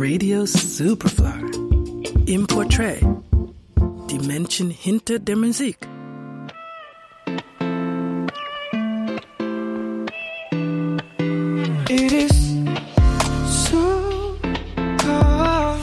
Radio Superfly. Im Portrait. Die Menschen hinter der Musik. It is so cold.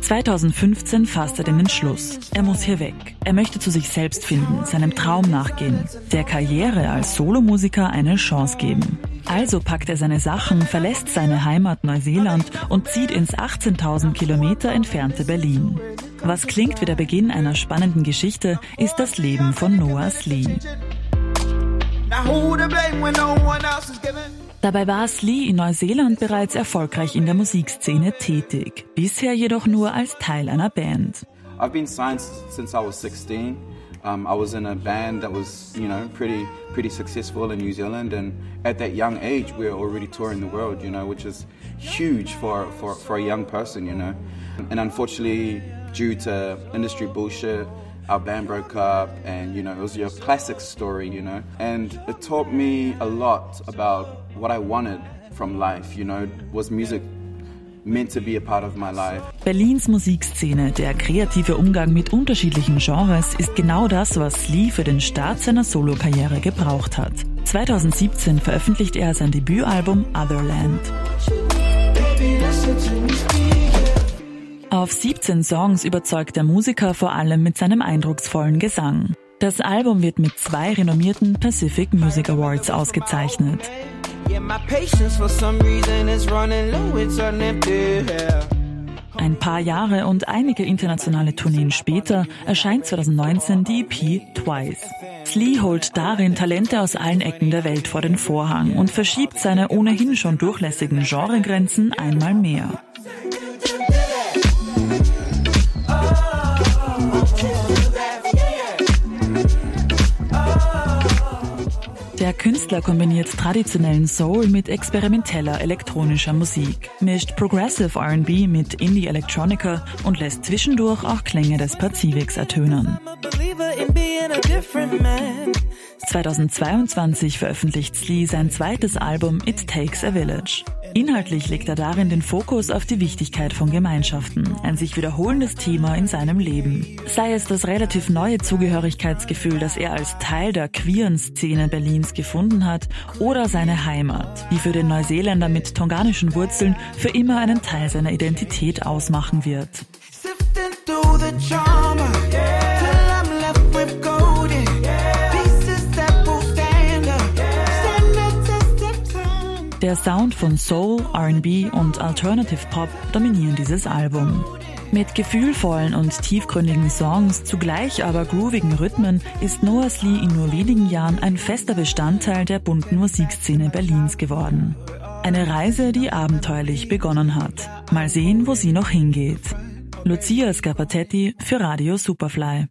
2015 fasst er den Entschluss. Er muss hier weg. Er möchte zu sich selbst finden, seinem Traum nachgehen, der Karriere als Solomusiker eine Chance geben. Also packt er seine Sachen, verlässt seine Heimat Neuseeland und zieht ins 18.000 Kilometer entfernte Berlin. Was klingt wie der Beginn einer spannenden Geschichte, ist das Leben von Noah Slee. Dabei war Slee in Neuseeland bereits erfolgreich in der Musikszene tätig, bisher jedoch nur als Teil einer Band. I've been signed since I was 16. Um, I was in a band that was, you know, pretty pretty successful in New Zealand, and at that young age, we were already touring the world, you know, which is huge for, for, for a young person, you know. And unfortunately, due to industry bullshit, our band broke up, and you know, it was your classic story, you know. And it taught me a lot about what I wanted from life, you know. Was music meant to be a part of my life? Berlins Musikszene, der kreative Umgang mit unterschiedlichen Genres, ist genau das, was Lee für den Start seiner Solokarriere gebraucht hat. 2017 veröffentlicht er sein Debütalbum Otherland. Auf 17 Songs überzeugt der Musiker vor allem mit seinem eindrucksvollen Gesang. Das Album wird mit zwei renommierten Pacific Music Awards ausgezeichnet. Ein paar Jahre und einige internationale Tourneen später erscheint 2019 die EP Twice. Slee holt darin Talente aus allen Ecken der Welt vor den Vorhang und verschiebt seine ohnehin schon durchlässigen Genregrenzen einmal mehr. Der Künstler kombiniert traditionellen Soul mit experimenteller elektronischer Musik, mischt Progressive R&B mit Indie Electronica und lässt zwischendurch auch Klänge des Pazifiks ertönen. I'm a believer in being a different man. 2022 veröffentlicht Slee sein zweites Album It Takes a Village. Inhaltlich legt er darin den Fokus auf die Wichtigkeit von Gemeinschaften, ein sich wiederholendes Thema in seinem Leben. Sei es das relativ neue Zugehörigkeitsgefühl, das er als Teil der queeren Szene Berlins gefunden hat, oder seine Heimat, die für den Neuseeländer mit tonganischen Wurzeln für immer einen Teil seiner Identität ausmachen wird. Der Sound von Soul, RB und Alternative Pop dominieren dieses Album. Mit gefühlvollen und tiefgründigen Songs, zugleich aber groovigen Rhythmen, ist Noah Slee in nur wenigen Jahren ein fester Bestandteil der bunten Musikszene Berlins geworden. Eine Reise, die abenteuerlich begonnen hat. Mal sehen, wo sie noch hingeht. Lucia Scapatetti für Radio Superfly.